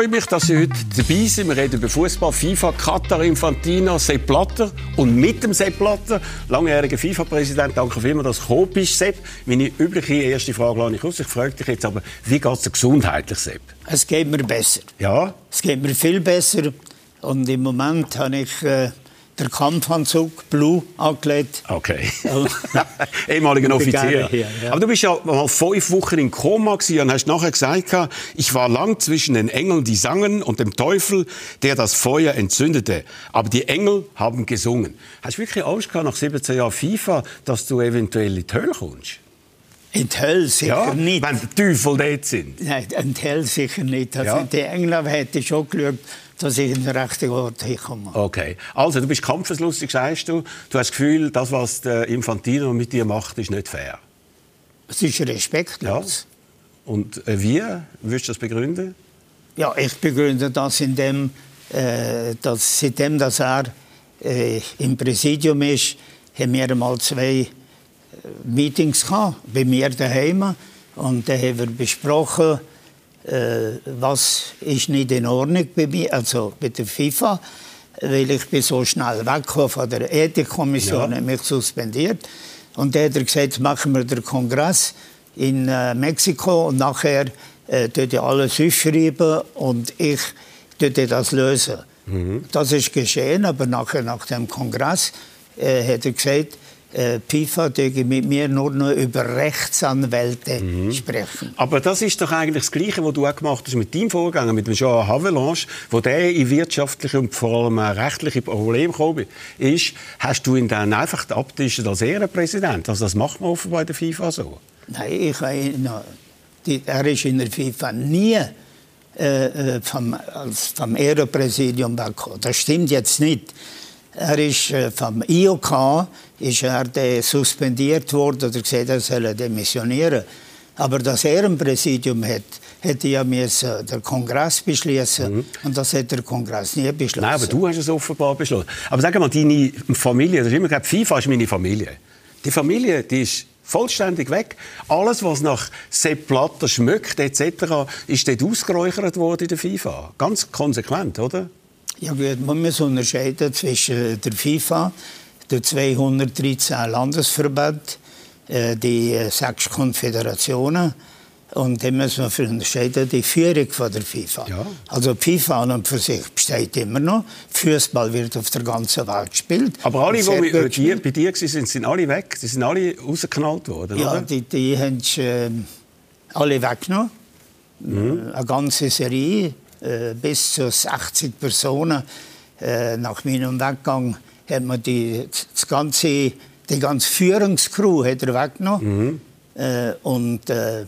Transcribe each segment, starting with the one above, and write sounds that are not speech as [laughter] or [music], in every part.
freue mich, dass Sie heute dabei sind. Wir reden über Fußball, FIFA, Katar, Infantino, Sepp Blatter und mit dem Sepp Blatter, langjähriger FIFA-Präsident. Danke vielmals, dass du gekommen bist, Sepp. Meine übliche erste Frage lasse ich aus. Ich frage dich jetzt aber, wie geht es dir gesundheitlich, Sepp? Es geht mir besser. Ja? Es geht mir viel besser. Und im Moment habe ich äh, den Kampfanzug Blue angelegt. Okay. [laughs] Ehemaliger Offizier. Hier, ja. Aber du bist ja mal fünf Wochen in Koma gewesen und hast nachher gesagt, ich war lang zwischen den Engeln, die sangen, und dem Teufel, der das Feuer entzündete. Aber die Engel haben gesungen. Hast du wirklich Angst gehabt nach 17 Jahren FIFA, dass du eventuell in die Hölle kommst? In die Hölle sicher Ja, nicht. wenn die Teufel dort sind. Nein, in die Hölle sicher nicht. Also Ja. Die Engländer hätten schon geschaut, dass ich in den rechten Ort hinkomme. Okay. Also, du bist kampfeslustig, sagst du. Du hast das Gefühl, das, was der Infantino mit dir macht, ist nicht fair. Es ist respektlos. Und äh, wie würdest du das begründen? Ja, ich begründe das indem, äh, dass seitdem dass er äh, im Präsidium ist, haben wir einmal zwei äh, Meetings gehabt, bei mir daheim. Und da haben wir besprochen, was ist nicht in Ordnung bei mir, also bei der FIFA, weil ich bin so schnell weggekommen von der Ethikkommission, Ja. hat mich suspendiert. Und da hat er gesagt, machen wir den Kongress in äh, Mexiko und nachher äh, ihr alles aufschreiben und ich tut das lösen. Das ist geschehen, aber nachher nach dem Kongress äh, hat er gesagt, äh, FIFA dürfe mit mir nur noch über Rechtsanwälte sprechen. Aber das ist doch eigentlich das Gleiche, was du auch gemacht hast mit deinem Vorgänger, mit dem Jean Havelange, wo der in wirtschaftliche und vor allem rechtliche Probleme gekommen ist, hast du ihn dann einfach abgetischt als Ehrenpräsident. Also das macht man offenbar in der FIFA so. Nein, ich habe ihn noch- er ist in der FIFA nie äh, äh, vom, als vom Ehrenpräsidium weggekommen. Das stimmt jetzt nicht. Er ist äh, vom IOK ist er suspendiert worden oder gesagt, er soll demissionieren. Aber das Ehrenpräsidium hat, hätte ja müssen der Kongress beschließen und das hat der Kongress nie beschlossen. Nein, aber du hast es offenbar beschlossen. Aber sag mal, deine Familie, das ist immer gesagt, FIFA ist meine Familie. Die Familie, die ist vollständig weg. Alles, was nach Sepp Blatter schmeckt, etc., ist dort ausgeräuchert worden in der FIFA. Ganz konsequent, oder? Ja gut, man muss unterscheiden zwischen der FIFA, den 213 Landesverbänden, äh, die äh, sechs Konföderationen und dann muss man unterscheiden die Führung von der FIFA. Ja. Also die FIFA an und für sich besteht immer noch. Fußball wird auf der ganzen Welt gespielt. Aber alle, die bei, dir, bei dir waren, sind alle weg. Sie sind alle rausgeknallt worden, Ja, oder? die, die haben äh, alle weggenommen. Mhm. Eine ganze Serie, bis zu 60 Personen. Äh, nach meinem Weggang hat man die, das ganze, die ganze Führungscrew hat er weggenommen. Mhm. Äh, und äh,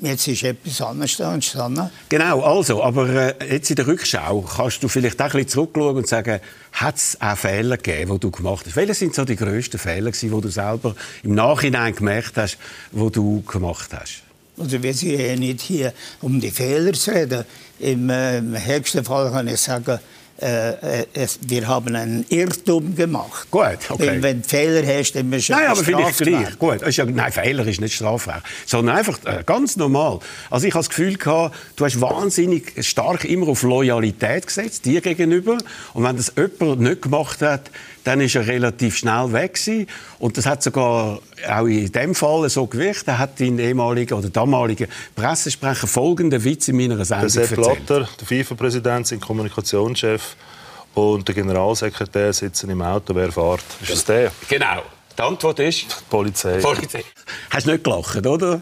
jetzt ist etwas anderes entstanden. Genau, also, aber äh, jetzt in der Rückschau kannst du vielleicht auch ein bisschen zurückschauen und sagen, hat es auch Fehler gegeben, die du gemacht hast? Welche sind so die grössten Fehler, die du selber im Nachhinein gemerkt hast, die du gemacht hast? Also wir sind ja nicht hier, um die Fehler zu reden. Im, äh, höchsten Fall kann ich sagen, äh, äh, es, wir haben einen Irrtum gemacht. Gut, okay. Weil, wenn du Fehler hast, dann musst du Nein, aber vielleicht bestraft werden. gleich. Gut, ist ja, nein, Fehler ist nicht strafrecht, sondern einfach äh, ganz normal. Also ich habe das Gefühl gehabt, du hast wahnsinnig stark immer auf Loyalität gesetzt, dir gegenüber. Und wenn das jemand nicht gemacht hat, dann ist er relativ schnell weg gewesen. Und das hat sogar auch in dem Fall so gewicht. Er hat dein ehemaliger oder damaliger Pressesprecher folgenden Witz in meiner Der Sendung Sepp erzählt. Blatter, der FIFA-Präsident, sein Kommunikationschef und der Generalsekretär sitzen im Auto. Wer fährt? Ist es der? Genau. Die Antwort ist... Die Polizei. Polizei. Hast du nicht gelacht, oder?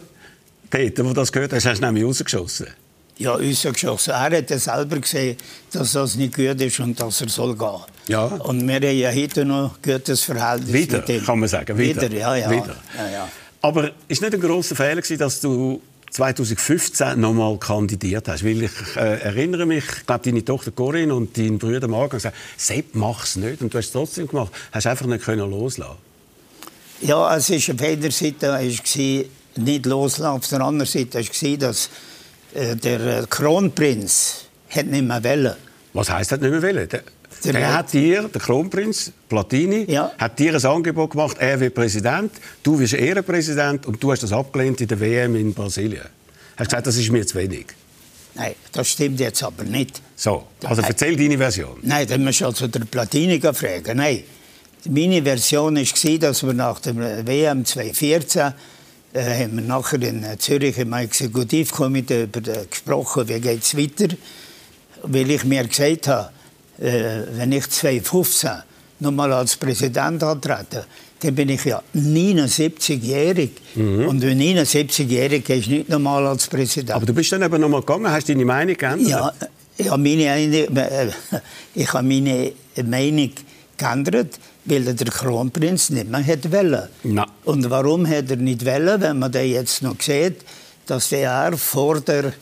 Peter, wo du das gehört hast, hast du nämlich rausgeschossen. Ja, rausgeschossen. Er hat ja selber gesehen, dass das nicht gut ist und dass er soll gehen. Ja. Und wir haben ja heute noch ein gutes Verhältnis Wieder, mit ihm. kann man sagen. Wieder, Wieder, ja, ja. Wieder. ja, ja. Aber ist nicht ein grosser Fehler gewesen, dass du 2015 nochmal kandidiert hast? Weil ich äh, erinnere mich, ich glaube, deine Tochter Corinne und dein Bruder Marc haben gesagt, Sepp, mach's nicht. Und du hast es trotzdem gemacht. Hast einfach nicht können loslassen. Ja, es war auf einer Seite war nicht loslassen, auf der anderen Seite war dass der äh, Kronprinz hat nicht mehr wollen. Was heisst das nicht mehr wollen? Der, Der der hat- hat dir, der Kronprinz Platini, Ja. hat dir ein Angebot gemacht, er wird Präsident, du wirst Ehrenpräsident und du hast das abgelehnt in der WM in Brasilien. Hast gesagt, das ist mir zu wenig. Nein, das stimmt jetzt aber nicht. So, also erzähl deine Version. Nein, dann musst du also der Platini fragen. Nein, meine Version war, dass wir nach dem WM 2014 äh, haben wir nachher in Zürich im Exekutivkomitee über, äh, gesprochen, wie geht es weiter. Weil ich mir gesagt habe, äh, wenn ich 2015 nochmal als Präsident antrete, dann bin ich ja 79-jährig. Mhm. Und wenn 79-jährig ist nicht normal als Präsident. Aber du bist dann aber nochmal gegangen, hast deine Meinung geändert? Ja, ja meine, äh, [laughs] ich habe meine Meinung geändert, weil der Kronprinz nicht mehr hätte wollen. Na. Und warum hätte er nicht wollen, wenn man dann jetzt noch sieht, dass er vor der,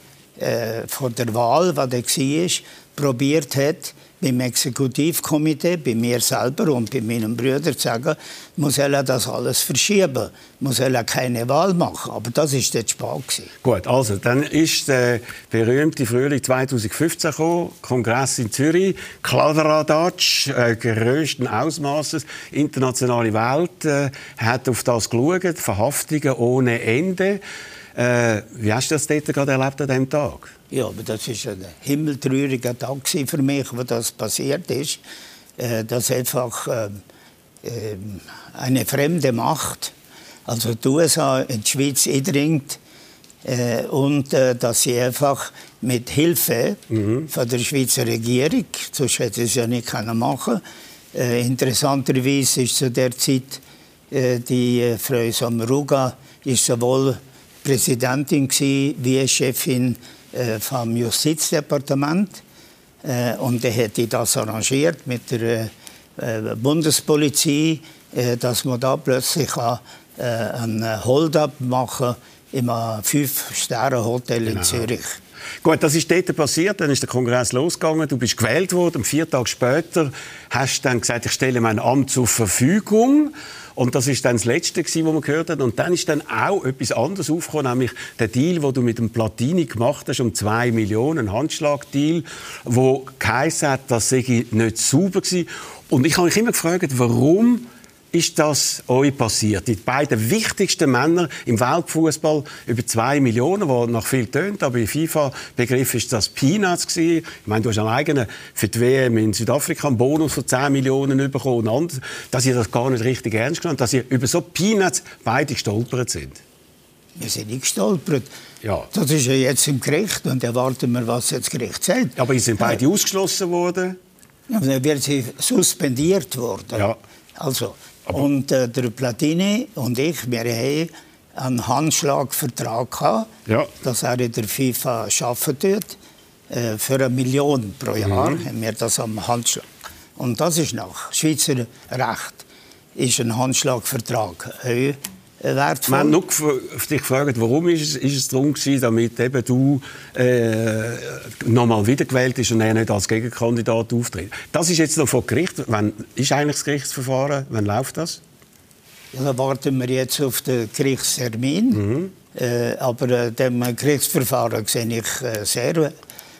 äh, vor der Wahl, was er war, probiert hat, beim Exekutivkomitee, bei mir selber und bei meinen Brüdern zu sagen, muss er das alles verschieben, muss er keine Wahl machen. Aber das ist der Spaß. Gut, also dann ist der berühmte Frühling 2015 gekommen, Kongress in Zürich, Kladderadatsch, äh, größten Ausmaßes, internationale Welt äh, hat auf das geschaut, Verhaftungen ohne Ende. Äh, wie hast du das dort gerade erlebt an diesem Tag? Ja, aber das war ein himmeltrauriger Tag für mich, wo das passiert ist. Äh, dass einfach äh, eine fremde Macht, also die USA, in die Schweiz eindringt äh, und äh, dass sie einfach mit Hilfe mhm. von der Schweizer Regierung, sonst hätte es ja nicht können machen äh, interessanterweise ist zu der Zeit die Frau Sommaruga ist sowohl Präsidentin wie Chefin äh, vom Justizdepartement. Äh, und er hätte das arrangiert mit der äh, Bundespolizei, dass man da plötzlich kann, einen Hold-up machen im Fünf-Sterne-Hotel in genau. Zürich. Gut, das ist dort passiert, dann ist der Kongress losgegangen, du bist gewählt worden, vier Tage später hast du dann gesagt, ich stelle mein Amt zur Verfügung. Und das ist dann das Letzte, was man gehört hat. Und dann ist dann auch etwas anderes aufgekommen, nämlich der Deal, den du mit dem Platini gemacht hast, um zwei Millionen, ein Handschlagdeal, wo geheißen hat, das sei nicht sauber gewesen. Und ich habe mich immer gefragt, warum ist das euch passiert? Die beiden wichtigsten Männer im Weltfußball über zwei Millionen, die nach viel tönt, aber im FIFA-Begriff ist das Peanuts gewesen. Ich meine, du hast alleine für die WM in Südafrika einen Bonus von 10 Millionen bekommen. Und dass ihr das gar nicht richtig ernst genommen dass ihr über so Peanuts beide gestolpert sind. Wir sind nicht gestolpert. Ja. Das ist ja jetzt im Gericht und erwarten wir, was jetzt das Gericht sagt. Aber sind beide äh, ausgeschlossen worden? Ja, dann wird sie suspendiert worden. Ja. Also, und äh, der Platini und ich, wir haben einen Handschlagvertrag gehabt, ja. dass er in der FIFA arbeiten tut. Äh, für eine Million pro Jahr mhm. haben wir das am Handschlag. Und das ist nach Schweizer Recht ist ein Handschlagvertrag wertvoll. Wir haben nur dich gefragt, warum ist es, ist es darum gewesen, damit eben du äh, nochmal wiedergewählt bist und er nicht als Gegenkandidat auftritt. Das ist jetzt noch vor Gericht. Wann ist eigentlich das Gerichtsverfahren? Wann läuft das? Ja, da warten wir jetzt auf den Gerichtstermin. Mhm. Äh, aber äh, dem Gerichtsverfahren sehe ich äh, sehr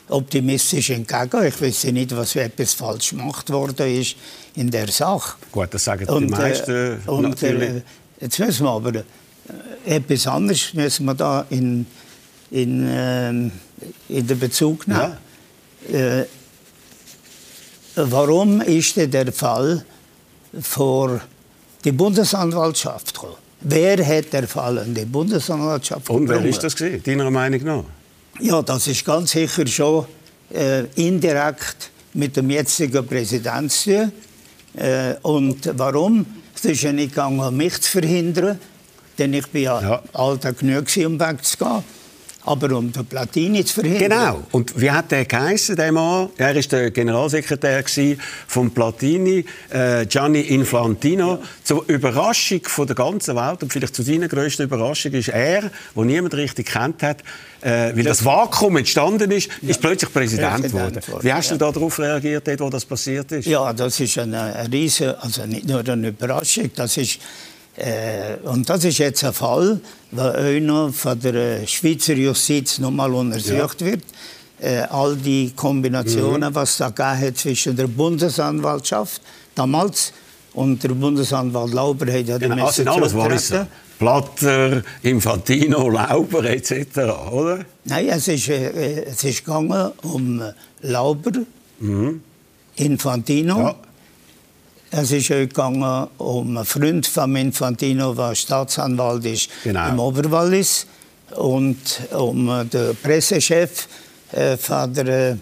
optimistisch entgegen. Ich weiß nicht, was etwas falsch gemacht worden ist in der Sache. Gut, das sagen und, die meisten äh, und, natürlich. Jetzt müssen wir aber äh, etwas anderes müssen wir da in, in, äh, in den Bezug nehmen. Ja. Äh, warum ist denn der Fall vor die Bundesanwaltschaft gekommen? Wer hat der Fall an die Bundesanwaltschaft Und wer ist das gewesen, deiner Meinung nach? Ja, das ist ganz sicher schon äh, indirekt mit dem jetzigen Präsidenten. Äh, und warum? Es ist ja nicht gegangen, um mich zu verhindern, denn ich bin ja, ja. alter genug, um wegzugehen. Aber um den Platini zu verhindern. Genau. Und wie hat der geheißen, der Mann? Er war der Generalsekretär von Platini, äh, Gianni Infantino. Ja. Zur Überraschung von der ganzen Welt und vielleicht zu seiner grössten Überraschung ist er, wo niemand richtig kennt hat, äh, weil das Vakuum entstanden ist, ja. ist plötzlich Präsident geworden. Wie hast du ja. darauf reagiert, wo das passiert ist? Ja, das ist eine, eine riesige, also nicht nur eine Überraschung, das ist äh, und das ist jetzt ein Fall, der auch noch von der Schweizer Justiz nochmal untersucht ja. wird. Äh, all die Kombinationen, mhm. was da hat zwischen der Bundesanwaltschaft damals Und der Bundesanwalt Lauber hat ja die genau, sind alles Walliser. Platter, Infantino, Lauber etc., oder? Nein, es ist, äh, es ist gegangen um Lauber, mhm. Infantino. Ja. Es ist auch gegangen um einen Freund von Infantino, der Staatsanwalt ist genau. im Oberwallis. Und um den Pressechef äh, von der äh,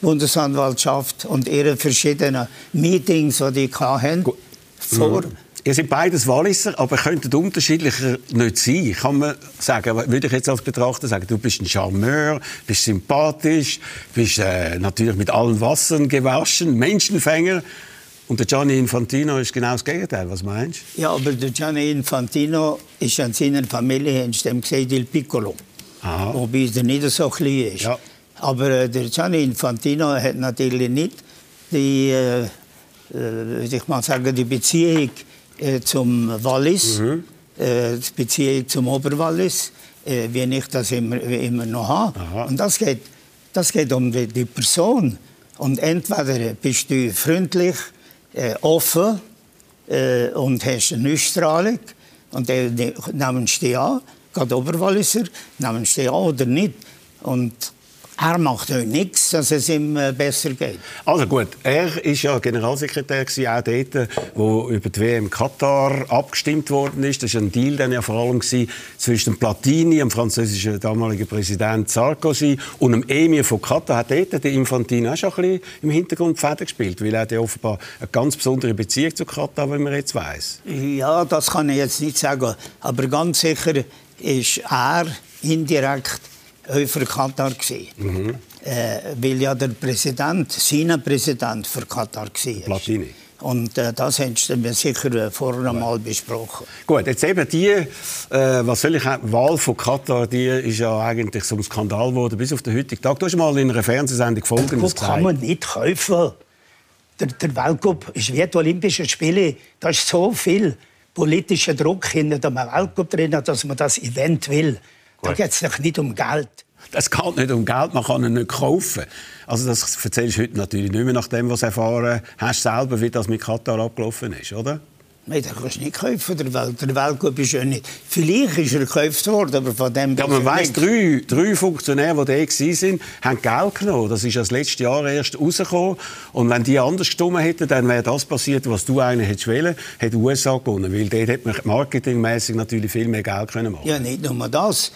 Bundesanwaltschaft und ihre verschiedenen Meetings, die die hatten, vor. Mhm. Ihr seid beides Walliser, aber könntet unterschiedlicher nicht sein. Kann man sagen, würde ich jetzt als Betrachter sagen, du bist ein Charmeur, bist sympathisch, bist äh, natürlich mit allen Wassern gewaschen, Menschenfänger. Und der Gianni Infantino ist genau das Gegenteil. Was meinst du? Ja, aber der Gianni Infantino ist an seiner Familie in gesagt, Il Piccolo. Aha. Wobei er nicht so klein ist. Ja. Aber äh, der Gianni Infantino hat natürlich nicht die, äh, äh ich mal sagen, die Beziehung äh, zum Wallis, mhm. äh, die Beziehung zum Oberwallis, äh, wie ich das immer, immer noch habe. Aha. Und das geht, das geht um die, die, Person. Und entweder bist du freundlich, äh, offen äh, und hast eine Ausstrahlung und dann nehmen sie dich an, gerade Oberwalliser, nehmen sie dich an oder nicht. Und er macht euch nichts, dass es ihm äh, besser geht. Also gut, er war ja Generalsekretär gewesen, auch dort, wo über die WM Katar abgestimmt worden ist. Das war ein Deal dann ja vor allem gewesen, zwischen Platini, dem französischen damaligen Präsident Sarkozy, und dem Emir von Katar. Hat dort der Infantino auch schon ein bisschen im Hintergrund Fäden gespielt, weil er offenbar eine ganz besondere Beziehung zu Katar, wie man jetzt weiß. Ja, das kann ich jetzt nicht sagen, aber ganz sicher ist er indirekt für Katar. Mhm. Äh, weil ja der Präsident, sein Präsident für Katar war. Platini. Und äh, das hätten wir sicher äh, vorher mal besprochen. Gut, jetzt eben die, äh, was soll ich Wahl von Katar, die ist ja eigentlich so ein Skandal geworden bis auf den heutigen Tag. Du hast mal in einer Fernsehsendung Folgendes gesagt. kann man nicht kaufen. Der, der Weltcup ist wie die Olympischen Spiele. Da ist so viel politischer Druck hinter dem Weltcup drin, dass man das Event will. Da geht es doch nicht um Geld. Es geht nicht um Geld, man kann ihn nicht kaufen. Also das erzählst du heute natürlich nicht mehr nach dem, was du erfahren hast selber, wie das mit Katar abgelaufen ist, oder? Nein, den kannst du nicht kaufen, der Welt. Der Weltcup ist ja nicht... Vielleicht ist er gekauft worden, aber von dem... Ja, man weiss, drei, drei Funktionäre, die da waren, haben Geld genommen. Das ist das letzte Jahr erst rausgekommen. Und wenn die anders gestimmt hätten, dann wäre das passiert, was du eigentlich hättest wollen, hätte die USA gewonnen. Weil dort hätte man marketingmäßig natürlich viel mehr Geld können machen Ja, nicht nur das.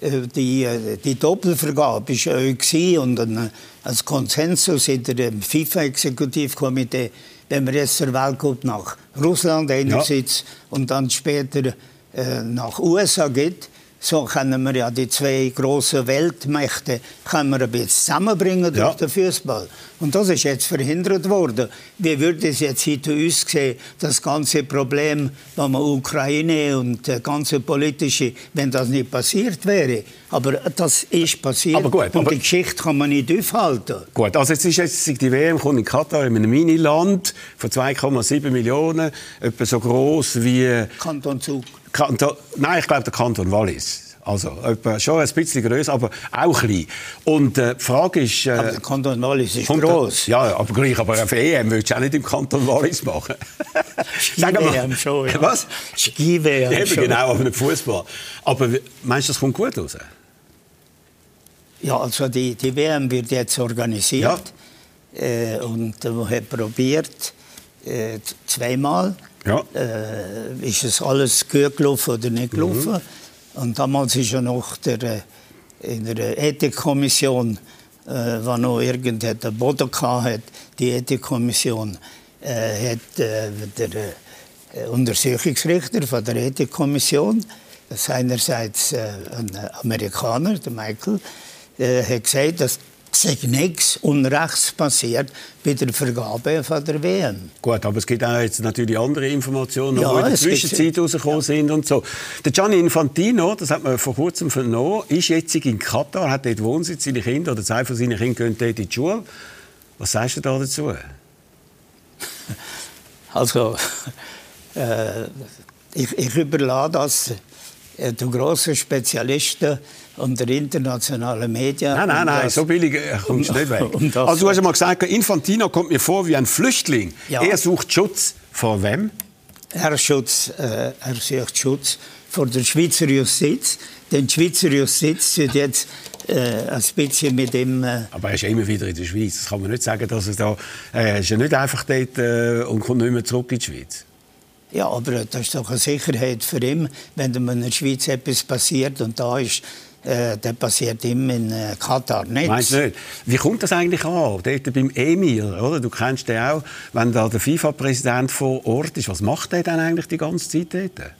Äh, die, äh, die Doppelvergabe war und ein, ein Konsensus in dem FIFA-Exekutivkomitee, wenn man jetzt der Weltcup nach Russland einerseits ja. und dann später äh, nach USA geht, so können wir ja die zwei großen Weltmächte können wir ein bisschen zusammenbringen durch ja. den Fußball. Und das ist jetzt verhindert worden. Wie würde es jetzt heute aussehen, das ganze Problem, wenn man Ukraine und das ganze politische, wenn das nicht passiert wäre? Aber das ist passiert aber gut, und aber die Geschichte kann man nicht aufhalten. Gut, also jetzt ist jetzt die WM kommt in Katar in einem Miniland von 2,7 Millionen, etwa so groß wie Kanton Zug. Kanton, nein, ich glaube der Kanton Wallis. Also schon ein bisschen größer, aber auch klein. Und äh, die Frage ist... Äh, aber der Kanton Wallis ist groß. Ja, aber gleich. Aber eine EM würdest du auch nicht im Kanton Wallis machen. Ski-WM schon, ja. [laughs] Was? Ski-WM ja, schon. Genau, aber nicht Fußball. Aber meinst du, das kommt gut raus? Ja, also die, die WM wird jetzt organisiert. Ja. Äh, und man hat probiert, äh, zweimal. Ja. Äh, ist es alles gut gelaufen oder nicht gelaufen? Mhm. Und damals ist ja noch der, äh, in der Ethikkommission, äh, wo noch irgendein Boden hatte, die Ethikkommission, äh, hat äh, der äh, Untersuchungsrichter von der Ethikkommission, das ist einerseits äh, ein Amerikaner, der Michael, äh, hat gesagt, dass sei nichts Unrechts passiert bei der Vergabe von der WM. Gut, aber es gibt auch jetzt natürlich andere Informationen, ja, die in der Zwischenzeit rausgekommen ja. sind und so. Der Gianni Infantino, das hat man vor kurzem vernommen, ist jetzt in Katar, hat dort Wohnsitz, seine Kinder oder zwei von seinen Kindern gehen dort in die Schule. Was sagst du da dazu? [laughs] Also, äh, ich, ich überlasse das äh, den grossen Spezialisten und der internationalen Medien. Nein, nein, nein, so billig äh, kommst du nicht weg. [laughs] Um also du hast mal gesagt, Infantino kommt mir vor wie ein Flüchtling. Ja. Er sucht Schutz. Vor wem? Er, Schutz, äh, er sucht Schutz vor der Schweizer Justiz. Denn die Schweizer Justiz wird jetzt äh, ein bisschen mit dem... Äh Aber er ist ja immer wieder in der Schweiz. Das kann man nicht sagen, dass er da... Er ist ja nicht einfach dort äh, und kommt nicht mehr zurück in die Schweiz. Ja, aber das ist doch eine Sicherheit für ihn, wenn in der Schweiz etwas passiert und da ist äh, das passiert ihm in äh, Katar nicht. Meinst du nicht? Wie kommt das eigentlich an? Dort beim Emir, oder? Du kennst den auch. Wenn da der FIFA-Präsident vor Ort ist, was macht der dann eigentlich die ganze Zeit dort?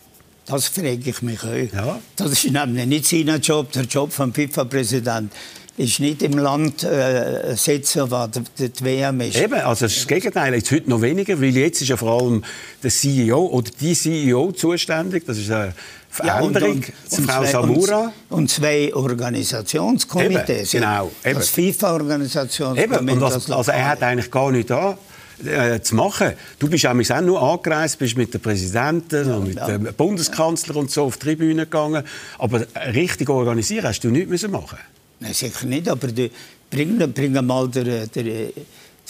Das frage ich mich auch. Ja. Das ist nämlich nicht sein Job. Der Job vom FIFA-Präsident ist nicht im Land äh, sitzen, wo die, die WM ist. Eben, also das Gegenteil. Jetzt heute noch weniger, weil jetzt ist ja vor allem der CEO oder die CEO zuständig. Das ist eine Veränderung. Ja, und, und, Frau zwei, Samura. Und, zwei Organisationskomitees. Eben, genau. Eben. Das FIFA-Organisationskomitee. Also er hat eigentlich gar nicht da äh, zu machen. Du bist auch nur angereist, bist mit den Präsidenten ja, und mit ja. dem Bundeskanzler und so auf die Tribüne gegangen. Aber richtig organisieren hast du nichts machen Nein, sicher nicht, aber die, bring, bring mal der, der,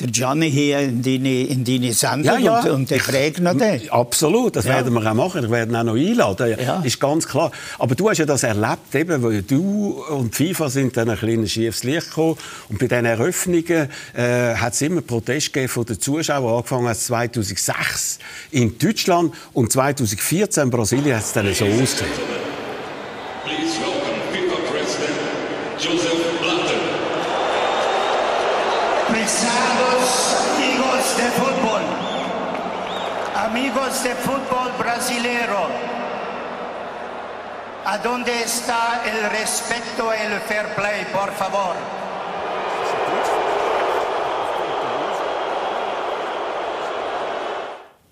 der Gianni hier in deine, in deine Sendung ja, ja. und, und fragt noch den. Absolut, das ja. werden wir auch machen. Wir werden auch noch einladen, ja. ist ganz klar. Aber du hast ja das erlebt, eben, weil du und FIFA sind dann ein kleines schiefes Licht gekommen. Und bei diesen Eröffnungen äh, hat es immer Protest gegeben von den Zuschauern, angefangen als 2006 in Deutschland und 2014 in Brasilien hat es dann so ausgesehen. Amigos de fútbol brasilero, ¿a dónde está el respeto y el fair play, por favor?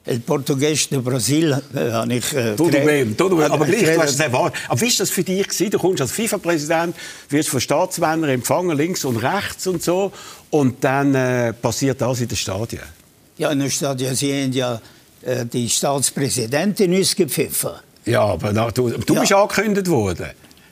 El Portugies de Brasil äh, habe ich... Äh, tudo bem, tudo bem. Aber gleich, du hast es erwartet. Aber wie war das für dich? Gewesen? Du kommst als FIFA-Präsident, wirst von Staatsmännern empfangen, links und rechts und so. Und dann äh, passiert das in den Stadien. Ja, in den Stadien sind ja äh, die Staatspräsidentin uns gepfiffen. Ja, aber da, du, du ja. bist angekündigt worden.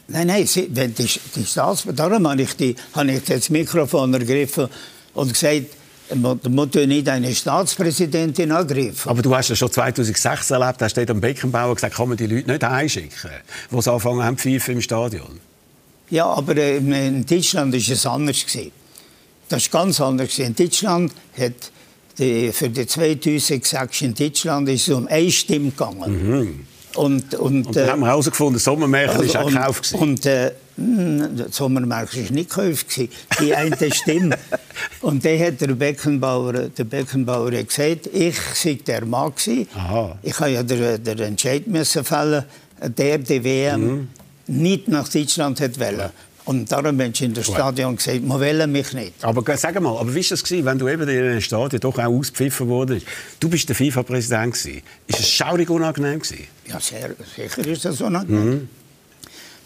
Nein, nein, sie, wenn die, die Staats darum habe ich, die, habe ich das Mikrofon ergriffen und gesagt, man muss nicht eine Staatspräsidentin angreifen. Aber du hast ja schon 2006 erlebt, hast du am Beckenbauer gesagt, kann man die Leute nicht einschicken, die sie anfangen haben pfeifen im Stadion. Ja, aber äh, in Deutschland war es anders. Das war ganz anders. In Deutschland hat die, für die 2006 in Deutschland ist es um eine Stimme gegangen. Mhm. Und, und, und dann äh, haben wir herausgefunden, Sommermärchen also, war auch gekauft. Und äh, hm, Sommermärchen war nicht gekauft, die eine Stimme. [laughs] und dann hat der Beckenbauer, der Beckenbauer gesagt, ich sei der Mann gewesen. Aha. Ich habe ja den, den Entscheid müssen fällen, der die WM mhm. nicht nach Deutschland hat wollen. Und darum haben sie in das Stadion gesagt, wir wollen mich nicht. Aber sag mal, aber wie war das, wenn du eben in einem Stadion doch auch ausgepfiffen wurdest? Du bist der FIFA-Präsident. Ist es schaurig unangenehm? Gewesen? Ja, sehr, sicher ist das unangenehm. Mhm.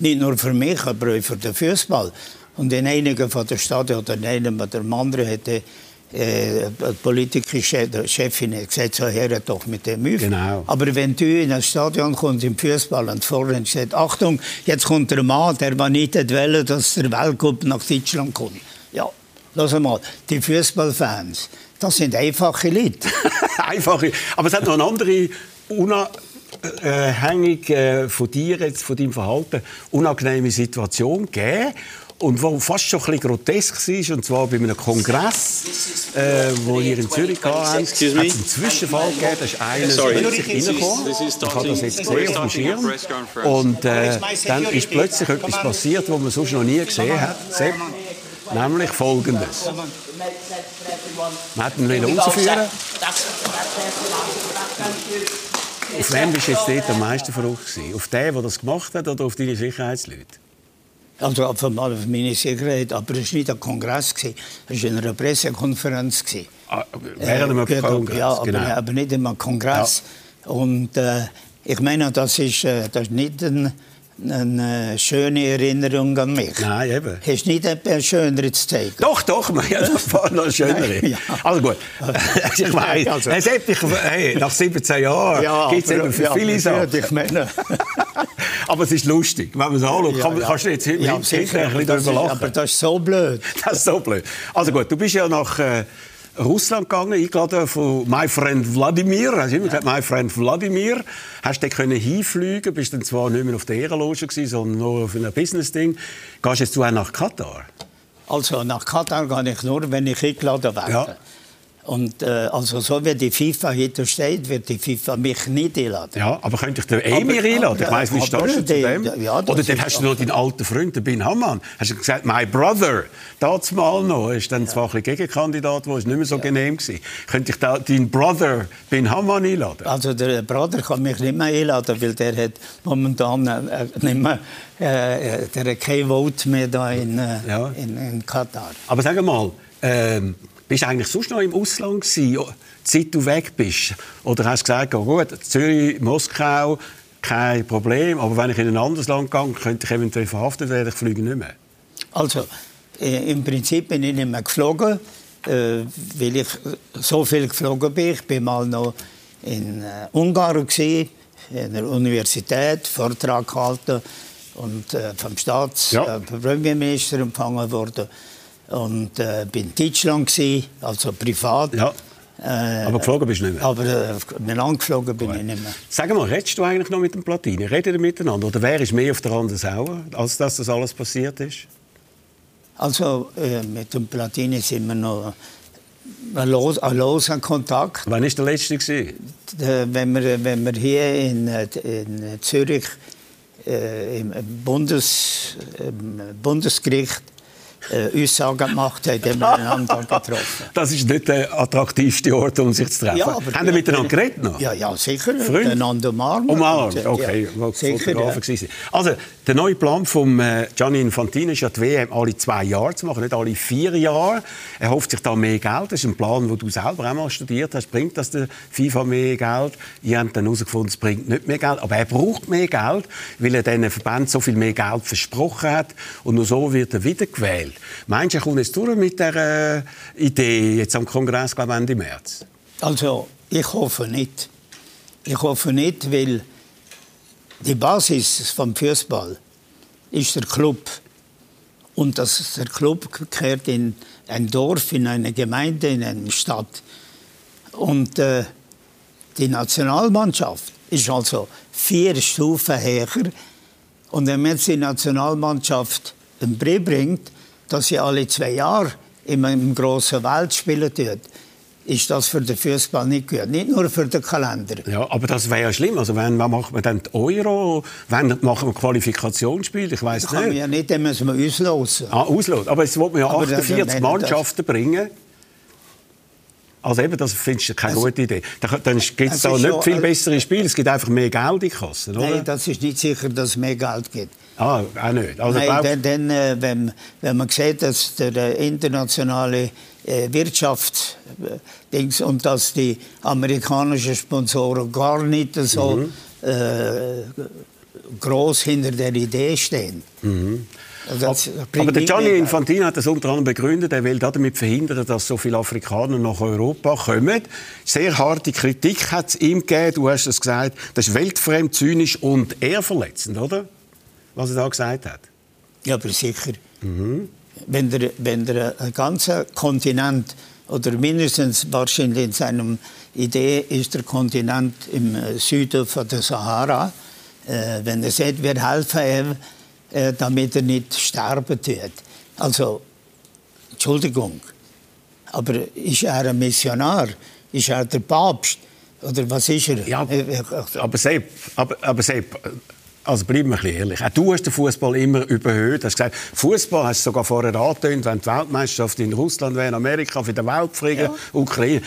Nicht nur für mich, aber auch für den Fußball. Und in einigen von den Stadien, oder in einem oder dem anderen, hätte äh, politische Chefin hat gesagt, so her doch mit dem Müff. Genau. Aber wenn du in ein Stadion kommst, im Fußball, und vorne sagt, Achtung, jetzt kommt der Mann, der war nicht wollen, dass der Weltcup nach Deutschland kommt. Ja, lass mal, die Fußballfans, das sind einfache Leute. [laughs] einfache, aber es hat noch eine andere unabhängig äh, von dir, jetzt, von deinem Verhalten, unangenehme Situation gegeben und wo fast schon ein bisschen grotesk war, und zwar bei einem Kongress, äh, wo ihr in Zürich hatten, hat es einen Zwischenfall gegeben, da ist einer plötzlich reingekommen, ich habe das jetzt gesehen auf dem Schirm, und äh, dann ist plötzlich etwas passiert, was man sonst noch nie gesehen hat, nämlich Folgendes. Man hat ihn wieder rausführen. Auf wen bist du jetzt dort am meisten verrückt Auf den, der das gemacht hat, oder auf deine Sicherheitsleute? Also auf meine Sicherheit, aber es war nicht ein Kongress, es war eine Pressekonferenz. Ah, während einem äh, Kongress, Ja, aber, genau. aber nicht einem Kongress. Ja. Und äh, ich meine, das ist, äh, das ist nicht ein eine schöne Erinnerung an mich. Nein, eben. Hast du nicht etwas Schöneres zu zeigen? Doch, doch, das war noch schönere. [laughs] ja. Also gut. [laughs] ich meine, also. hey, nach 17 Jahren ja, gibt es eben für ja, viele Sachen. Ich meine. [laughs] aber es ist lustig, wenn man es anschaut. Kann, ja. Kannst du jetzt ja, sicher ein bisschen darüber lachen. Aber das ist so blöd. [laughs] Das ist so blöd. Also gut, du bist ja nach... Äh, Russland gegangen, eingeladen von My Friend Wladimir. Hast du immer gesagt, My Friend Wladimir. Hast du können hinfliegen, bist dann zwar nicht mehr auf der Ehrenloge gewesen, sondern nur auf einem Business-Ding. Gehst jetzt du auch nach Katar? Also nach Katar gehe ich nur, wenn ich eingeladen werde. Ja. Und äh, also so wie die FIFA heute steht, wird die FIFA mich nicht einladen. Ja, aber könnte ich den Emir einladen? Ich wie aber stehst du zu dem? ja, Oder dann hast du noch deinen alten Freund, den Bin Hamman. Hast du gesagt, my brother, das mal noch, ist dann zwar ein Gegenkandidat, der ist nicht mehr so genehm gewesen. Könnte ich da deinen Brother Bin Hamman einladen? Also der Bruder kann mich nicht mehr einladen, weil der hat momentan äh, nicht mehr, äh, der hat kein Vote mehr da in, äh, Ja. in, in Katar. Aber sag mal, ähm, bist du eigentlich sonst noch im Ausland gewesen, seit du weg bist? Oder hast du gesagt, oh gut, Zürich, Moskau, kein Problem, aber wenn ich in ein anderes Land gehe, könnte ich eventuell verhaftet werden, ich fliege nicht mehr. Also äh, im Prinzip bin ich nicht mehr geflogen, äh, weil ich so viel geflogen bin. Ich bin mal noch in äh, Ungarn gewesen, in der Universität, Vortrag gehalten und äh, vom Staats Ja. äh, empfangen worden und äh, bin in Deutschland gewesen, also privat. Ja. Äh, Aber geflogen bist du nicht mehr. Aber äh, miteinander geflogen bin ich nicht mehr. Sag mal, redest du eigentlich noch mit dem Platini? Redet ihr miteinander? Oder wer ist mehr auf der anderen Sauer, als dass das alles passiert ist? Also äh, mit dem Platini sind wir noch ein los, ein loser Kontakt. Wann war der letzte? Gewesen? Äh, wenn wir, wenn wir hier in, äh, in Zürich äh, im Bundes, im Bundesgericht äh, Aussagen gemacht haben, haben wir einander getroffen. [laughs] Das ist nicht der attraktivste Ort, um sich zu treffen. Haben ihr miteinander geredet noch? Ja, ja, sicher. Freund? Einander umarmen. Umarmt, Und, äh, okay, ja, sicher, ja. Also, der neue Plan von äh, Gianni Infantino ist ja, die WM alle zwei Jahre zu machen, nicht alle vier Jahre. Er hofft sich da mehr Geld. Das ist ein Plan, den du selber auch mal studiert hast. Bringt das der FIFA mehr Geld? Ihr habt dann herausgefunden, es bringt nicht mehr Geld. Aber er braucht mehr Geld, weil er diesen Verband so viel mehr Geld versprochen hat. Und nur so wird er wiedergewählt. Meinst du, er kommt jetzt durch mit dieser äh, Idee, jetzt am Kongress, glaube ich, Ende März? Also, ich hoffe nicht. Ich hoffe nicht, weil die Basis vom Fußball ist der Club. Und das, der Club kehrt in ein Dorf, in eine Gemeinde, in eine Stadt. Und äh, die Nationalmannschaft ist also vier Stufen höher. Und wenn man jetzt die Nationalmannschaft einen Brief bringt, dass sie alle zwei Jahre in einem grossen Welt spielen tut, ist das für den Fußball nicht gut. Nicht nur für den Kalender. Ja, aber das wäre ja schlimm. Also, wenn, wann macht man dann die Euro? Wann machen wir Qualifikationsspiele? Ich weiß Das kann man nicht. ja nicht, dann müssen wir auslosen. Ah, ausloten. Aber jetzt will man ja Aber dann- 48 dann- Mannschaften bringen. Also eben, das findest du keine Also- gute Idee. Dann, dann gibt es Es da nicht schon- viel bessere Spiele. Es gibt einfach mehr Geld in die Kasse, oder? Nein, das ist nicht sicher, dass es mehr Geld gibt. ah, auch nicht. Also, Nein, glaub- dann, dann, äh, wenn, wenn man sieht, dass der äh, internationale äh, Wirtschaft und dass die amerikanischen Sponsoren gar nicht so Mhm. äh, groß hinter der Idee stehen. Also Mhm. Aber der Gianni. Infantino hat das unter anderem begründet, er will damit verhindern, dass so viele Afrikaner nach Europa kommen. Sehr harte Kritik hat es ihm gegeben, du hast es gesagt, das ist weltfremd, zynisch und ehrverletzend, oder? Was er da gesagt hat. Ja, aber sicher. Wenn, der, wenn der ganze Kontinent, oder mindestens wahrscheinlich in seiner Idee ist der Kontinent im äh, Süden von der Sahara, äh, wenn er sagt, wir helfen ihm, äh, damit er nicht sterben tut. Also, Entschuldigung, aber ist er ein Missionar? Ist er der Papst? Oder was ist er? Ja, Äh, äh, aber Sepp, aber, aber Sepp, also bleiben wir ein bisschen ehrlich. Auch du hast den Fußball immer überhöht. Du hast gesagt, Fußball hast du sogar vorher angetönt, wenn die Weltmeisterschaft in Russland wäre, in Amerika, für den Weltfrieden, Ukraine.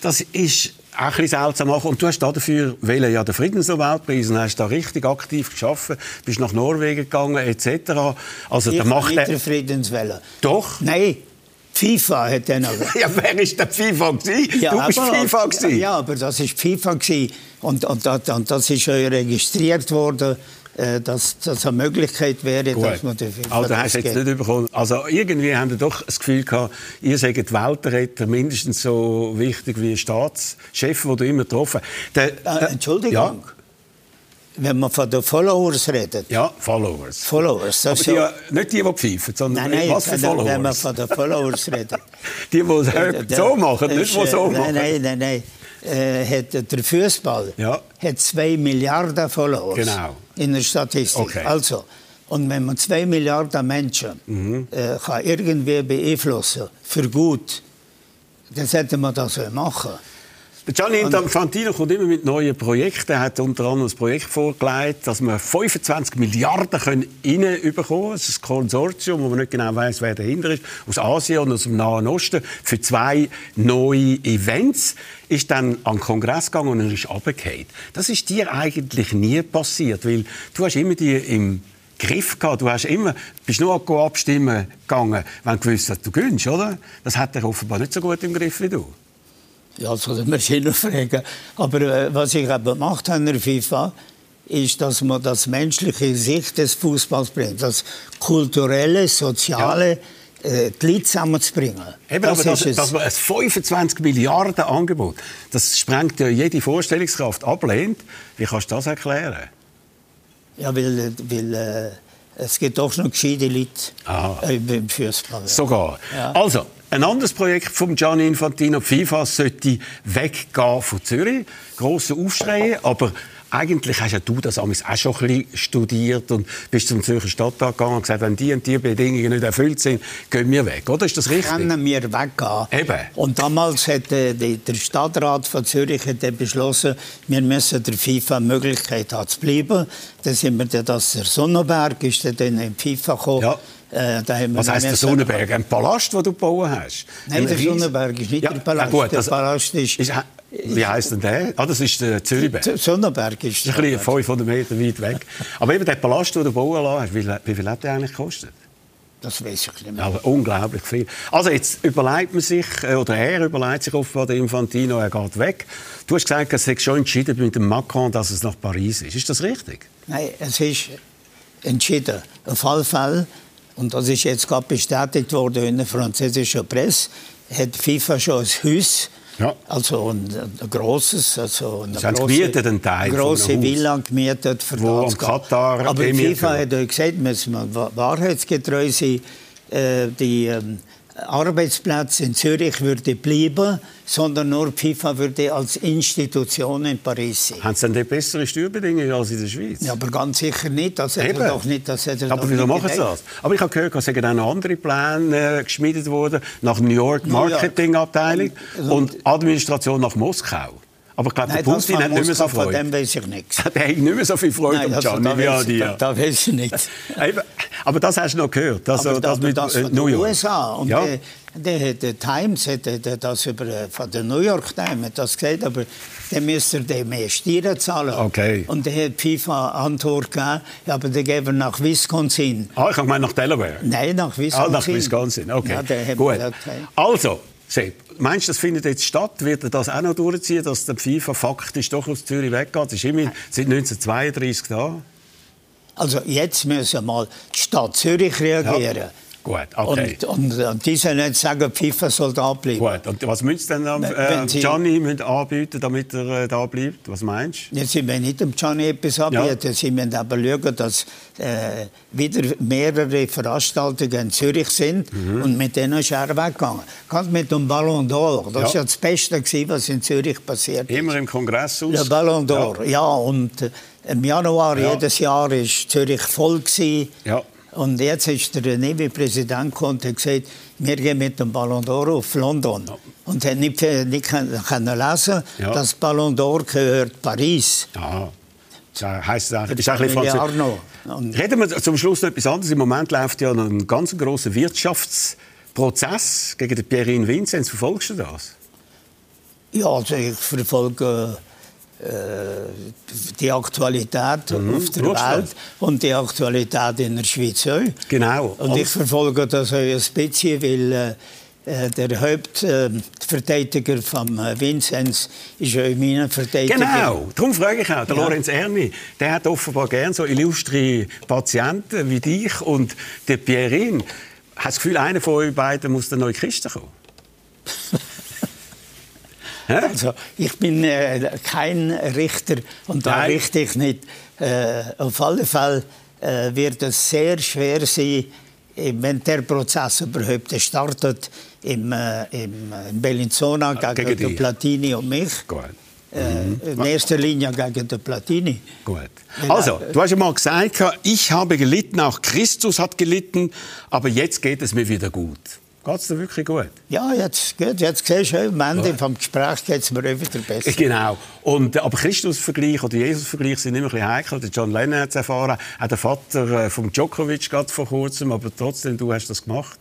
Das ist auch ein bisschen seltsam. machen. Und du hast dafür wählen ja den Friedensnobelpreis und hast da richtig aktiv geschaffen, bist nach Norwegen gegangen etc. Also ich da macht nicht er der Friedenswelle. doch. Nein, FIFA hat dann aber. [laughs] Ja, wer ist der FIFA gewesen? du bist aber- FIFA gewesen. Ja, aber das ist FIFA gewesen. und, und, und, und das ist ja registriert worden, dass das eine Möglichkeit wäre, Gut. dass man den FIFA Also das hast du jetzt nicht bekommen. Also irgendwie haben wir doch das Gefühl gehabt, ihr seid Weltretter mindestens so wichtig wie ein Staatschef, den du immer getroffen hast. Äh, Entschuldigung. Ja. wenn man von den Followers redet. Ja, Followers. Followers, das Aber die, ja... nicht die, die pfeifen, sondern Nein, nein, was für wenn, wenn man Followers? von den Followers redet. [laughs] Die, die so machen, nicht die so äh, machen. Nein, nein, nein. nein. Äh, hat der Fußball Ja. hat zwei Milliarden Followers Genau. In der Statistik. Okay. Also, und wenn man zwei Milliarden Menschen Mhm. äh, kann irgendwie beeinflussen für gut, dann sollte man das machen. Gianni Infantino kommt immer mit neuen Projekten. Er hat unter anderem ein Projekt vorgelegt, dass wir 25 Milliarden können reinbekommen können. Das ist ein Konsortium, wo man nicht genau weiß, wer dahinter ist, aus Asien und aus dem Nahen Osten, für zwei neue Events. Ist dann an den Kongress gegangen und er ist runtergefallen. Das ist dir eigentlich nie passiert, weil du hast immer die im Griff gehabt. Du hast immer, bist nur abstimmen gegangen, wenn du gewusst hast, du gewinnst, oder? Das hat er offenbar nicht so gut im Griff wie du. Ja, das man sich noch fragen. Aber äh, was ich eben gemacht habe in der FIFA, ist, dass man das menschliche Gesicht des Fußballs bringt. Das kulturelle, soziale, äh, die Leute zusammenzubringen. Eben, aber das, ist dass man ein 25 Milliarden Angebot, das sprengt ja jede Vorstellungskraft, ablehnt. Wie kannst du das erklären? Ja, weil, weil äh, es gibt doch noch gescheite Leute Aha. beim Fußball. Ja. Sogar. Ja. Also, ein anderes Projekt von Gianni Infantino, die FIFA, sollte weggehen von Zürich. Grosser Aufschrei, aber eigentlich hast ja du das auch schon ein bisschen studiert und bist zum Zürcher Stadttag gegangen und gesagt, wenn die und die Bedingungen nicht erfüllt sind, gehen wir weg. Oder ist das richtig? können wir weggehen. Eben. Und damals hat äh, die, der Stadtrat von Zürich hat beschlossen, wir müssen der FIFA eine Möglichkeit haben zu bleiben. Dann sind wir dann, dass der Sonnenberg ist dann in die FIFA gekommen. Ja. Äh, Was heisst der Sonnenberg? Ein Palast, den du gebaut hast? Nein, Ein der Sonnenberg ist nicht Ja, der Palast. na gut, der Palast ist... Ist, wie heisst denn der? Ah, das ist der Zürichberg. Der Sonnenberg ist... Das ist ein bisschen 500 Meter weit weg. Aber eben der Palast, den du bauen lassen hast, wie, viel hat der eigentlich gekostet? Das weiß ich nicht mehr. Aber unglaublich viel. Also jetzt überlegt man sich, äh, oder er überlegt sich offenbar, der Infantino, er geht weg. Du hast gesagt, es sei schon entschieden mit dem Macron, dass es nach Paris ist. Ist das richtig? Nein, es ist entschieden. Auf alle Fälle, und das ist jetzt gerade bestätigt worden in der französischen Presse, hat FIFA schon ein Haus, Ja. also ein, ein grosses, also eine Sie haben gemietet, einen Teil eine von grosse einem Haus. Villa gemietet für Wo das. Katar Aber FIFA hat euch gesagt, müssen wir wa- wahrheitsgetreu sein, äh, die ähm, Arbeitsplätze in Zürich würde bleiben, sondern nur FIFA würde als Institution in Paris sein. Haben sie denn bessere Steuerbedingungen als in der Schweiz? Ja, aber ganz sicher nicht. Das hat Eben. doch nicht. Das hat er Aber wieso machen sie das? Aber ich habe gehört, es sind auch noch andere Pläne äh, geschmiedet worden, nach New York. Marketingabteilung Und- und Administration nach Moskau. Aber ich glaube, der das Putin hat nicht mehr so von Freude. dem weiß ich nichts. Der hat nicht mehr so viel Freude Nein, am also, Gianni da, wie weiß, an dir. da, da weiß ich nicht. [laughs] Eben, Aber das hast du noch gehört. Also, aber das das, mit das äh, von New den York. USA. Und ja. der, der, der Times hat das über, äh, von der New York Times das gesagt, aber dann müsste er mehr Steuern zahlen. Okay. Und der hat FIFA Antwort gegeben, ja, aber der geben wir nach Wisconsin. Ah, ich gemeint nach Delaware. Nein, nach Wisconsin. Ah, nach Wisconsin, okay. Ja, Gut. das. Also, Sepp, meinst du, das findet jetzt statt? Wird er das auch noch durchziehen, dass der FIFA faktisch doch aus Zürich weggeht? Es ist immerhin seit 1932 da. Also jetzt müssen mal die Stadt Zürich reagieren. Gut, okay. Und, und, und die sollen nicht sagen, FIFA soll da bleiben. Gut, und was müsst ihr Wenn- äh, Sie- Gianni müssen anbieten, damit er äh, da bleibt? Was meinst du? Jetzt sind wir nicht dem Gianni etwas anbieten, sie müssen aber schauen, dass äh, wieder mehrere Veranstaltungen in Zürich sind und mit denen ist er weggegangen. Ganz mit dem Ballon d'Or, das Ja. war ja das Beste, gewesen, was in Zürich passiert ist. Immer im Kongresshaus? Der Ballon d'Or, ja. und äh, im Januar Ja. jedes Jahr war Zürich voll. Gewesen. Ja. Und jetzt ist der neue Präsident gekommen und hat gesagt, wir gehen mit dem Ballon d'Or auf London. Und er hat nicht, nicht können lesen, Ja. das Ballon d'Or gehört Paris. Aha. Das heisst, es ist ein bisschen. Und Reden wir zum Schluss noch etwas anderes. Im Moment läuft ja ein ganz grosser Wirtschaftsprozess gegen den Pierin Vinzenz. Verfolgst du das? ja, also ich verfolge äh, die Aktualität auf der Welt und die Aktualität in der Schweiz auch. Genau. Und ich verfolge das auch ein bisschen, weil äh, äh, der Hauptverteidiger von äh, Vinzenz ist auch mein Verteidiger. Genau, darum frage ich auch. Der Ja. Lorenz Erni, der hat offenbar gern so illustre Patienten wie dich und der Pierin. Hast du das Gefühl, einer von euch beiden muss der neue Kiste kommen? [laughs] Also ich bin äh, kein Richter und da Nein. richte ich nicht. Äh, auf alle Fälle äh, wird es sehr schwer sein, äh, wenn der Prozess überhaupt startet, im, äh, im, äh, in Bellinzona gegen, Ah, gegen den. Platini und mich. Gut. Äh, in erster Linie gegen den Platini. Gut. Also, du hast ja mal gesagt, ich habe gelitten, auch Christus hat gelitten, aber jetzt geht es mir wieder gut. Geht es dir wirklich gut? Ja, jetzt, gut, jetzt siehst du, am Ende vom Gespräch geht es mir wieder besser. Genau. Und, äh, aber Christus-Vergleich oder Jesus-Vergleich sind immer ein bisschen heikel. Der John Lennon hat es erfahren, auch der Vater äh, von Djokovic gerade vor kurzem, aber trotzdem, du hast das gemacht.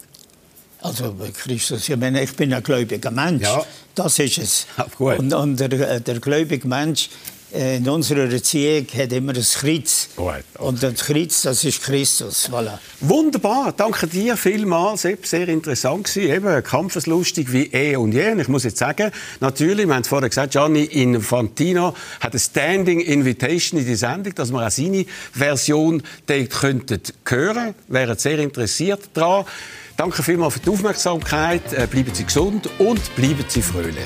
Also Christus, ich meine, ich bin ein gläubiger Mensch. Ja. Das ist es. [laughs] Ja, gut. Und, und der, der gläubige Mensch äh, in unserer Erziehung hat immer ein Kreuz. Gut, Und das Kreuz, das ist Christus. Voilà. Wunderbar, danke dir vielmals. Sehr interessant gewesen. Eben, kampfeslustig wie eh und je. Und ich muss jetzt sagen, natürlich, wir haben es vorher gesagt, Gianni Infantino hat eine Standing Invitation in die Sendung, dass wir auch seine Version dort könnten hören. Wären sehr interessiert daran. Danke vielmals für die Aufmerksamkeit. Äh, Bleiben Sie gesund und bleiben Sie fröhlich.